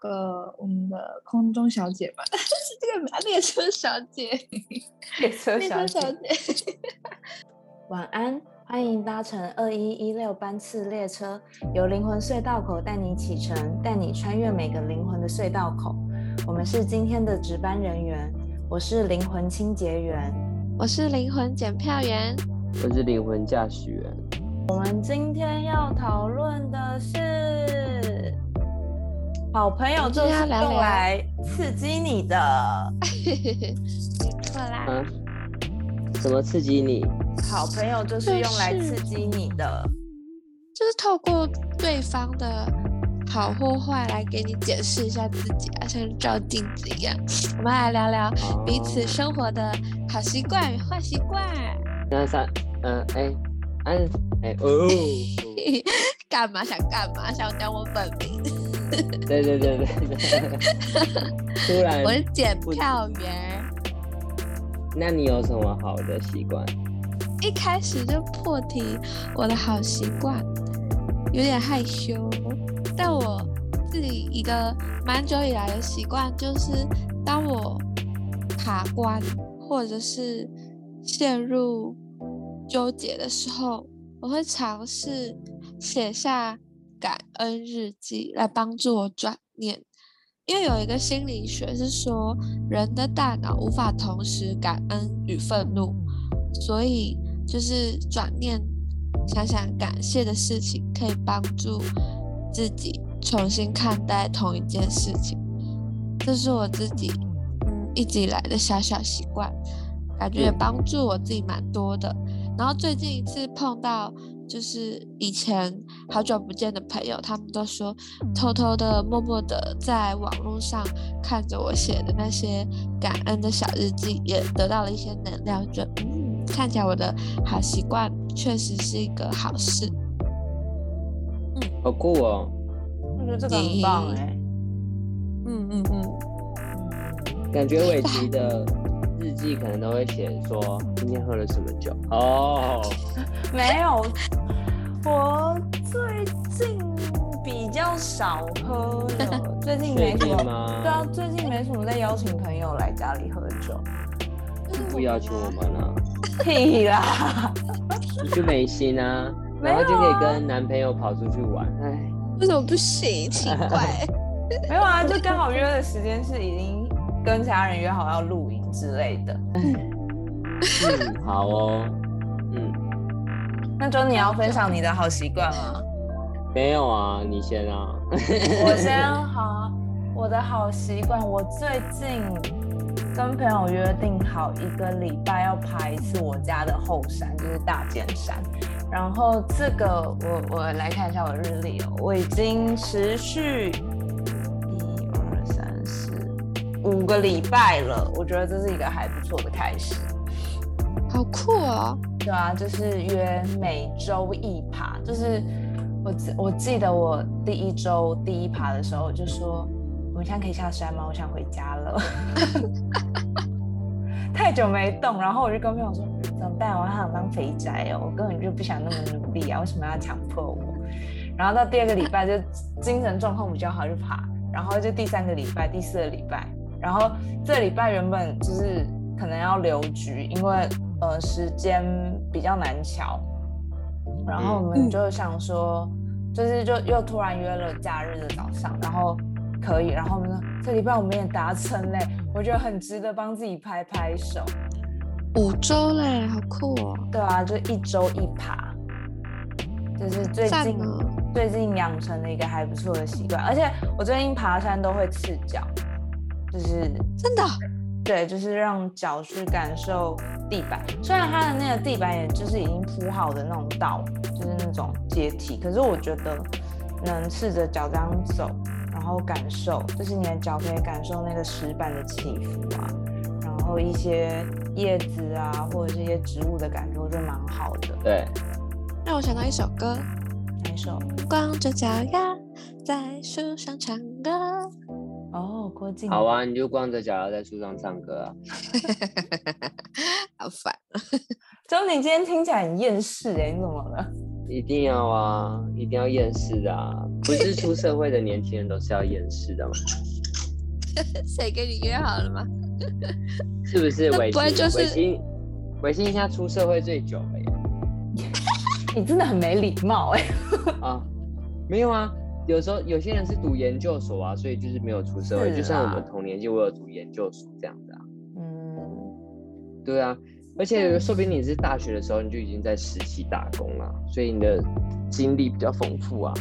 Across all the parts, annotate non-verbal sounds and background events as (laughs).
个我们的空中小姐吧，(laughs) 是这个列车小姐，(laughs) 列车小小姐。(laughs) 晚安，欢迎搭乘二一一六班次列车，由灵魂隧道口带你启程，带你穿越每个灵魂的隧道口。我们是今天的值班人员，我是灵魂清洁员。我是灵魂检票员，我是灵魂驾驶员。我们今天要讨论的是，好朋友就是用来刺激你的。(laughs) 没错啦。啊？怎么刺激你？好朋友就是用来刺激你的，就是透过对方的好或坏来给你解释一下自己啊，像照镜子一样。(laughs) 我们来聊聊彼此生活的好习惯与坏习惯。那三，嗯，哎，安，哎，哦，(laughs) 干嘛想干嘛？想讲我本名？对对对对对。(laughs) 突然，我是检票员。那你有什么好的习惯？一开始就破题，我的好习惯有点害羞，但我自己一个蛮久以来的习惯就是，当我卡关或者是陷入纠结的时候，我会尝试写下感恩日记来帮助我转念。因为有一个心理学是说，人的大脑无法同时感恩与愤怒，所以就是转念，想想感谢的事情，可以帮助自己重新看待同一件事情。这是我自己嗯一直以来的小小习惯，感觉也帮助我自己蛮多的。然后最近一次碰到。就是以前好久不见的朋友，他们都说偷偷的、默默的在网络上看着我写的那些感恩的小日记，也得到了一些能量。就嗯，看起来我的好习惯确实是一个好事。嗯，好酷哦！我觉得这个很棒哎。嗯嗯嗯，感觉伟奇的。日记可能都会写说今天喝了什么酒哦，(laughs) 没有，我最近比较少喝了，最近没什么，对啊，最近没什么在邀请朋友来家里喝酒，不邀请我们了，屁啦，你就 (laughs) 没心啊，然后就可以跟男朋友跑出去玩，哎，为什么不行？奇怪，(laughs) 没有啊，就刚好约的时间是已经跟其他人约好要露营。之类的，嗯，好哦，嗯，那周你要分享你的好习惯吗？没有啊，你先啊，我先 (laughs) 好，我的好习惯，我最近跟朋友约定好一个礼拜要爬一次我家的后山，就是大尖山。然后这个我我来看一下我的日历哦，我已经持续一二三四。五个礼拜了，我觉得这是一个还不错的开始，好酷哦！对啊，就是约每周一爬，就是我我记得我第一周第一爬的时候我就说，我们现在可以下山吗？我想回家了，(laughs) 太久没动，然后我就跟朋友说怎么办？我想当肥宅哦，我根本就不想那么努力啊，为什么要强迫我？然后到第二个礼拜就精神状况比较好就爬，然后就第三个礼拜、第四个礼拜。然后这礼拜原本就是可能要留局，因为呃时间比较难瞧，然后我们就想说，就是就又突然约了假日的早上，然后可以，然后我们说这礼拜我们也达成嘞，我觉得很值得帮自己拍拍手。五周嘞，好酷哦！对啊，就一周一爬，就是最近最近养成了一个还不错的习惯，而且我最近爬山都会赤脚。就是真的，对，就是让脚去感受地板。虽然它的那个地板也就是已经铺好的那种道，就是那种阶梯，可是我觉得能试着脚这样走，然后感受，就是你的脚可以感受那个石板的起伏啊，然后一些叶子啊，或者这些植物的感觉，我觉得蛮好的。对，让我想到一首歌，哪一首？光着脚丫在树上唱歌。哦，郭靖。好啊，你就光着脚丫在树上唱歌啊。(laughs) 好烦。(laughs) 周你今天听起来很厌世哎，你怎么了？一定要啊，一定要厌世的啊！不是出社会的年轻人都是要厌世的吗？(laughs) 谁跟你约好了吗？是不是？那伟星，不会就是伟星，伟星现在出社会最久了耶！你真的很没礼貌哎、啊，没有啊，有时候有些人是读研究所啊，所以就是没有出社会。是就像我们同年纪，我有读研究所这样子啊。嗯，对啊，而且说不定你是大学的时候你就已经在实习打工了，所以你的经历比较丰富啊，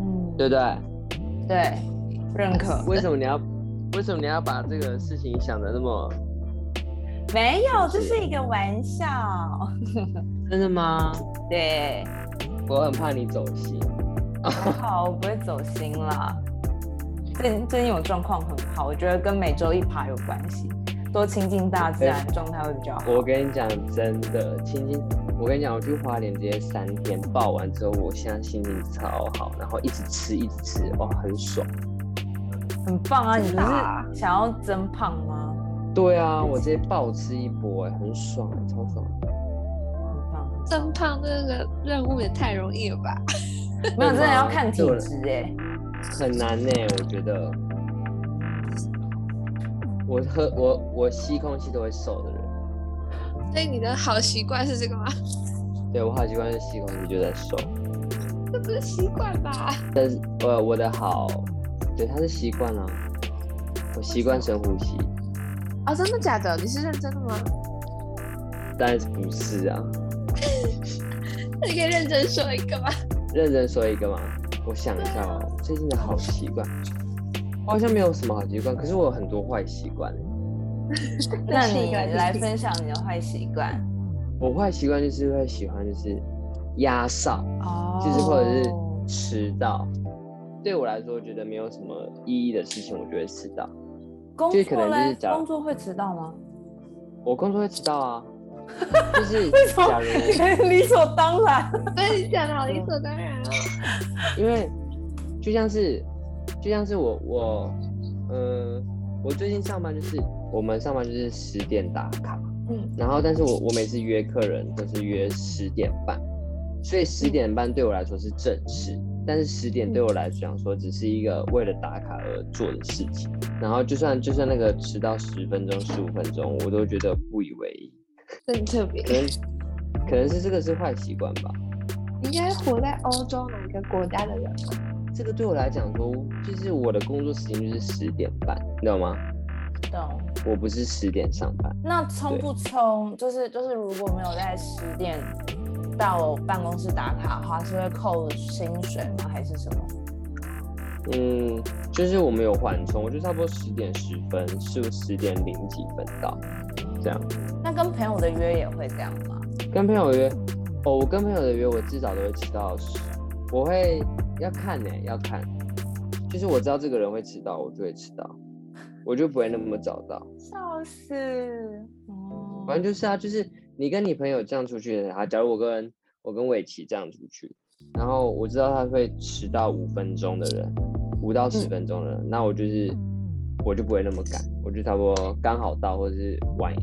嗯，对不对？对，认可。为什么你要为什么你要把这个事情想的那么没有，这是一个玩笑。真的吗？(laughs) 对，我很怕你走心。还 (laughs) 好，我不会走心啦。最近最近我状况很好，我觉得跟每周一爬有关系，多亲近大自然，状态会比较好。我跟你讲，真的，亲近，我跟你讲，我去花莲这些三天报完之后，我现在心情超好，然后一直吃，一直吃，哇，很爽。很棒啊！你不是想要增胖吗？对啊，我直接暴吃一波，哎，很爽，超爽。很棒，增胖这个任务也太容易了吧？(laughs) 没有，真的要看体质哎。很难呢，我觉得。我喝我我吸空气都会瘦的人，所以你的好习惯是这个吗？(laughs) 对我好习惯是吸空气就在瘦，这不是习惯吧？但是呃我的好，对它是习惯啊，我习惯深呼吸，哦，真的假的？你是认真的吗？当然是不是啊，那 (laughs) 你可以认真说一个吗？认真说一个嘛，我想一下哦，最近的好习惯，我好像没有什么好习惯，可是我有很多坏习惯。(laughs) 那你来分享你的坏习惯我坏习惯就是会喜欢就是压哨，哦就是或者是迟到。对我来说，我觉得没有什么意义的事情，我就会迟到。工就是可能就是假如工作会迟到吗？我工作会迟到啊，就是 (laughs) (laughs) 理所当然？(laughs) 对你讲的好理所当然哦。因为就像是就像是我我呃我最近上班就是我们上班就是十点打卡，嗯，然后但是我我每次约客人都是约十点半，所以十点半对我来说是正事，但是十点对我来讲说只是一个为了打卡而做的事情，然后就算就算那个迟到十分钟十五分钟，我都觉得不以为意，真特别。可能可能是这个是坏习惯吧。应该活在欧洲哪个国家的人吗？这个对我来讲说，就是我的工作时间就是十点半，你知道吗？懂。我不是十点上班，那冲不冲，就是就是，如果没有在十点到办公室打卡的话，是会扣薪水吗？还是什么？嗯，就是我们有缓冲，我就差不多十点十分，是十点零几分到，这样。那跟朋友的约也会这样吗？跟朋友约，哦，我跟朋友的约，我至少都会迟到十，我会要看呢、要看，就是我知道这个人会迟到，我就会迟到，我就不会那么早到。笑死！哦反正就是啊，就是你跟你朋友这样出去啊，假如我跟我跟伟奇这样出去，然后我知道他会迟到五分钟的人，五到十分钟的人，那我就是我就不会那么赶，我就差不多刚好到，或者是晚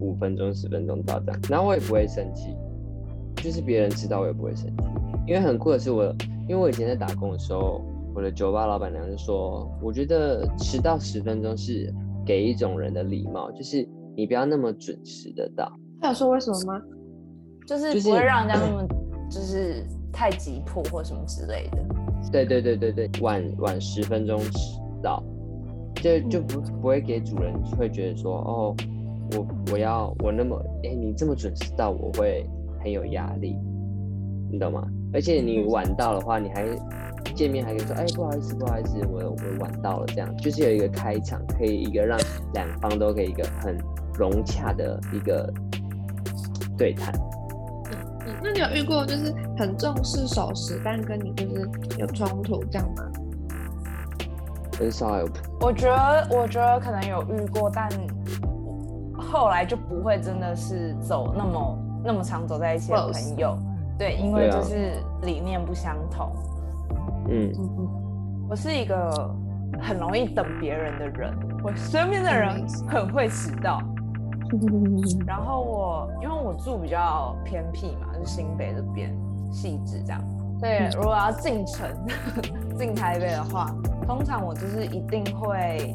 五分钟十分钟到这样，然后我也不会生气，就是别人迟到我也不会生气，因为很酷的是我，因为我以前在打工的时候，我的酒吧老板娘就说，我觉得迟到十分钟是给一种人的礼貌，就是你不要那么准时的到。他有说为什么吗？就是就是不会让人家那么就是太急迫或什么之类的。对对对对对，晚晚十分钟迟到，就就不不会给主人会觉得说，哦，我我要我那么，哎，你这么准时到，我会很有压力，你懂吗？而且你晚到的话，你还见面还可以说，哎，不好意思不好意思，我我晚到了，这样就是有一个开场，可以一个让两方都可以一个很融洽的一个对谈。嗯，那你有遇过就是很重视守时，但跟你就是有冲突这样吗？很少有我觉得，我觉得可能有遇过，但后来就不会真的是走那么那么长走在一起的朋友。对，因为就是理念不相同。嗯嗯嗯，我是一个很容易等别人的人，我身边的人很会迟到。然后我因为我住比较偏僻嘛，就是新北这边，细致这样。对，如果要进城 (laughs) 进台北的话，通常我就是一定会，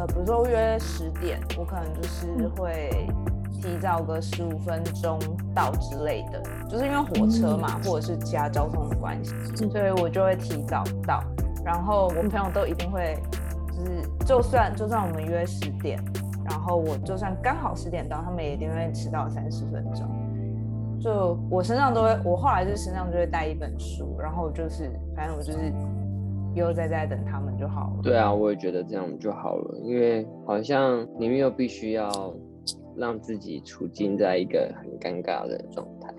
呃，比如说约十点，我可能就是会提早个十五分钟到之类的，就是因为火车嘛，或者是其他交通的关系，所以我就会提早到。然后我朋友都一定会，就是就算就算我们约十点，然后我就算刚好十点到，他们也一定会迟到三十分钟。就我身上都会，我后来就身上就会带一本书，然后就是反正我就是悠悠哉哉等他们就好了。对啊，我也觉得这样就好了，因为好像你们又必须要让自己处境在一个很尴尬的状态。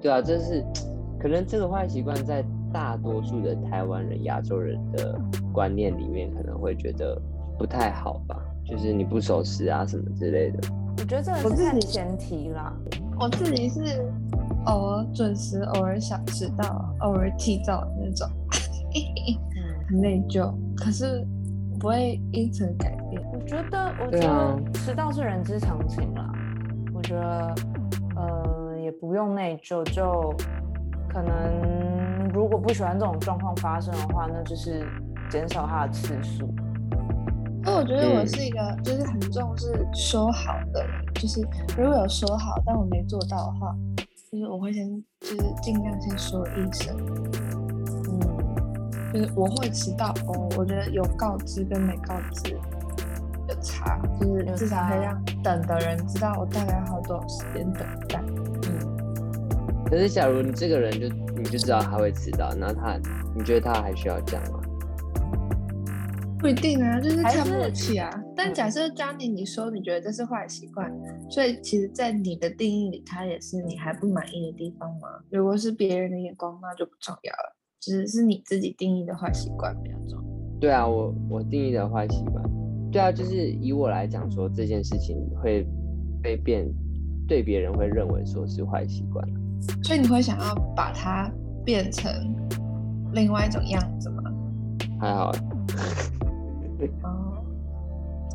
对啊，这是可能这个坏习惯在大多数的台湾人、亚洲人的观念里面可能会觉得不太好吧，就是你不守时啊什么之类的。我觉得这个是看前提啦。我自己是偶尔准时，偶尔想迟到，偶尔提早那种，(laughs) 很内疚。可是不会因此改变。我觉得，我觉得迟到是人之常情啦。我觉得，呃，也不用内疚。就可能如果不喜欢这种状况发生的话，那就是减少它的次数。那我觉得我是一个就是很重视说好的人，就是如果有说好，但我没做到的话，就是我会先就是尽量先说一声，嗯，就是我会迟到哦。我觉得有告知跟没告知有差，就是至少可以让等的人知道我大概要多少时间等待。嗯，可是假如你这个人就你就知道他会迟到，那他你觉得他还需要讲吗？不一定啊，就是看默契啊。但假设 Johnny 你说你觉得这是坏习惯，所以其实，在你的定义里，它也是你还不满意的地方吗？如果是别人的眼光，那就不重要了，只是你自己定义的坏习惯比较重要。对啊，我我定义的坏习惯，对啊，就是以我来讲说这件事情会被变，对别人会认为说是坏习惯，所以你会想要把它变成另外一种样子吗？还好。哦，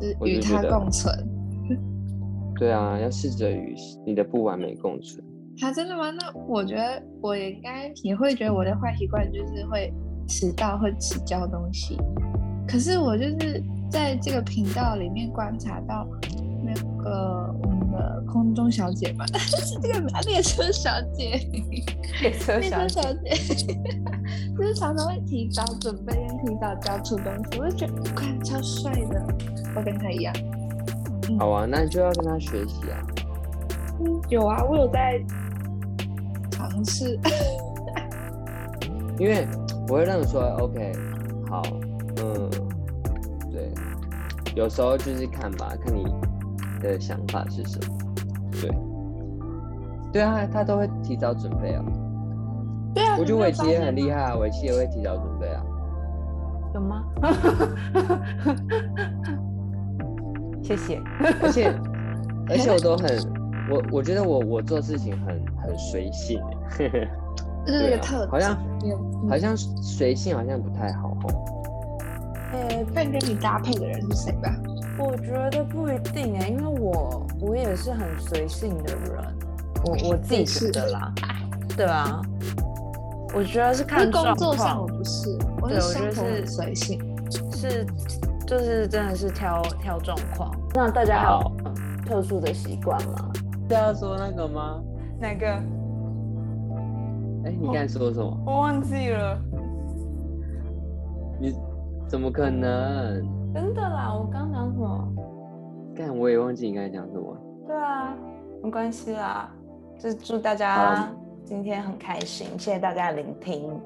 (laughs) 就是与它共存。(laughs) 对啊，要试着与你的不完美共存。他真的吗？那我觉得我应该也会觉得我的坏习惯就是会迟到，会迟交东西。可是我就是在这个频道里面观察到那个我们的空中小姐嘛，(laughs) 是这个列车小姐，列车小姐。(laughs) (laughs) 就是常常会提早准备跟提早交出东西，我就觉得看超帅的，我跟他一样。好啊，那你就要跟他学习啊。嗯，有啊，我有在尝试。(laughs) 因为我会让你说，OK，好，嗯，对，有时候就是看吧，看你的想法是什么。对，对啊，他都会提早准备啊。对啊，我觉得伟奇也很厉害啊，伟奇也会提早准备啊。有吗？(laughs) 谢谢。而且 (laughs) 而且我都很，我我觉得我我做事情很很随性。(laughs) 这是一个特好像好像随性好像不太好哦。呃，看跟你搭配的人是谁吧。我觉得不一定哎，因为我我也是很随性的人，我我自己是的啦，对啊。我觉得是看工作上我不是，我是生活随性，是就是真的是挑挑状况。那大家有特殊的习惯吗？是要说那个吗？哪个？哎，你刚才说什么？我忘记了。你怎么可能？真的啦，我刚讲什么？干，我也忘记你刚才讲什么。对啊，没关系啦，就祝大家。今天很开心，谢谢大家的聆听。